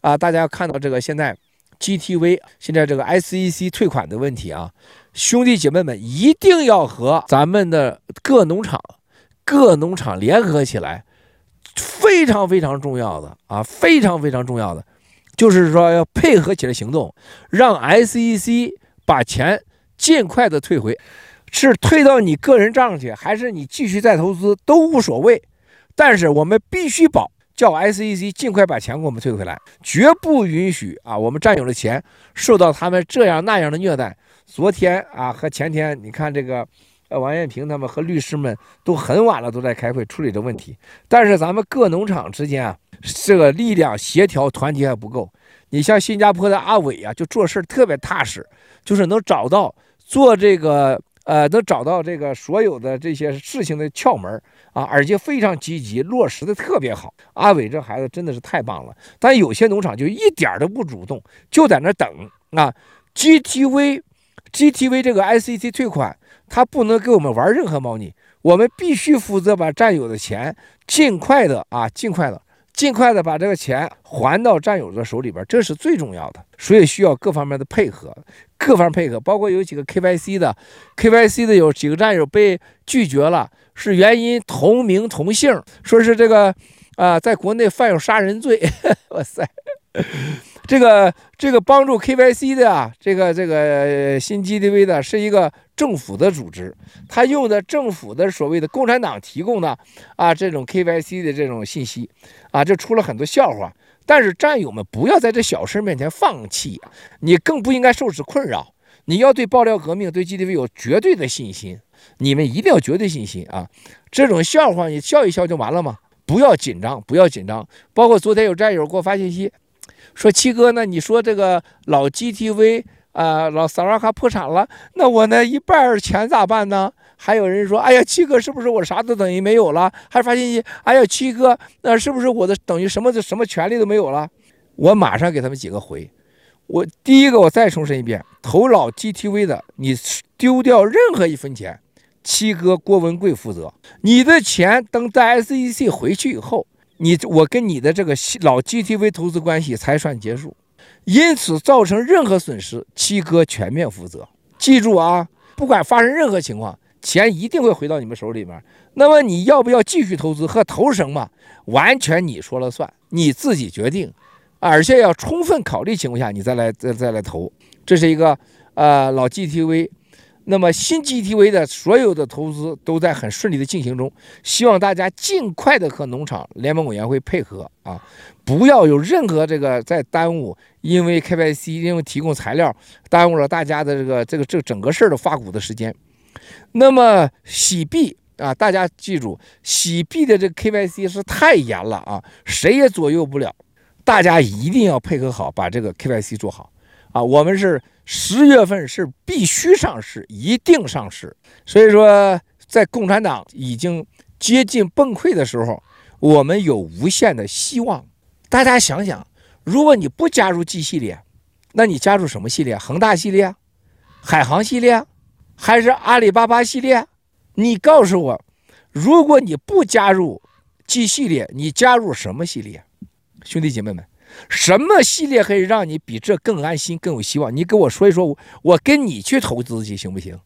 啊，大家要看到这个现在 GTV 现在这个 SEC 退款的问题啊，兄弟姐妹们一定要和咱们的各农场、各农场联合起来，非常非常重要的啊，非常非常重要的，就是说要配合起来行动，让 SEC 把钱尽快的退回。是退到你个人账上去，还是你继续再投资都无所谓，但是我们必须保，叫 SEC 尽快把钱给我们退回来，绝不允许啊我们占有的钱受到他们这样那样的虐待。昨天啊和前天，你看这个，呃王艳平他们和律师们都很晚了都在开会处理这问题，但是咱们各农场之间啊这个力量协调团结还不够。你像新加坡的阿伟啊，就做事特别踏实，就是能找到做这个。呃，能找到这个所有的这些事情的窍门啊，而且非常积极，落实的特别好。阿伟这孩子真的是太棒了。但有些农场就一点都不主动，就在那等啊。GTV，GTV 这个 I C C 退款，他不能给我们玩任何猫腻，我们必须负责把战友的钱尽快的啊，尽快的。尽快的把这个钱还到战友的手里边，这是最重要的，所以需要各方面的配合，各方配合，包括有几个 KYC 的，KYC 的有几个战友被拒绝了，是原因同名同姓，说是这个啊、在国内犯有杀人罪，哇塞。这个这个帮助 KYC 的啊，这个这个新 GTV 的是一个政府的组织，他用的政府的所谓的共产党提供的啊这种 KYC 的这种信息啊，这出了很多笑话。但是战友们不要在这小事面前放弃，你更不应该受此困扰。你要对爆料革命、对 GTV 有绝对的信心，你们一定要绝对信心啊！这种笑话你笑一笑就完了吗？不要紧张，不要紧张。包括昨天有战友给我发信息。说七哥呢？你说这个老 GTV 啊、呃，老萨瓦卡破产了，那我那一半钱咋办呢？还有人说，哎呀，七哥是不是我啥都等于没有了？还发信息，哎呀，七哥，那是不是我的等于什么的什么权利都没有了？我马上给他们几个回。我第一个，我再重申一遍，投老 GTV 的，你丢掉任何一分钱，七哥郭文贵负责。你的钱等在 SEC 回去以后。你我跟你的这个老 GTV 投资关系才算结束，因此造成任何损失，七哥全面负责。记住啊，不管发生任何情况，钱一定会回到你们手里面。那么你要不要继续投资和投什么，完全你说了算，你自己决定，而且要充分考虑情况下，你再来再再来投。这是一个呃老 GTV。那么新 GTV 的所有的投资都在很顺利的进行中，希望大家尽快的和农场联盟委员会配合啊，不要有任何这个在耽误，因为 KYC 因为提供材料耽误了大家的这个这个这整个事儿的发股的时间。那么洗币啊，大家记住，洗币的这个 KYC 是太严了啊，谁也左右不了，大家一定要配合好，把这个 KYC 做好啊，我们是。十月份是必须上市，一定上市。所以说，在共产党已经接近崩溃的时候，我们有无限的希望。大家想想，如果你不加入 G 系列，那你加入什么系列？恒大系列、海航系列，还是阿里巴巴系列？你告诉我，如果你不加入 G 系列，你加入什么系列？兄弟姐妹们。什么系列可以让你比这更安心、更有希望？你给我说一说，我跟你去投资去行不行？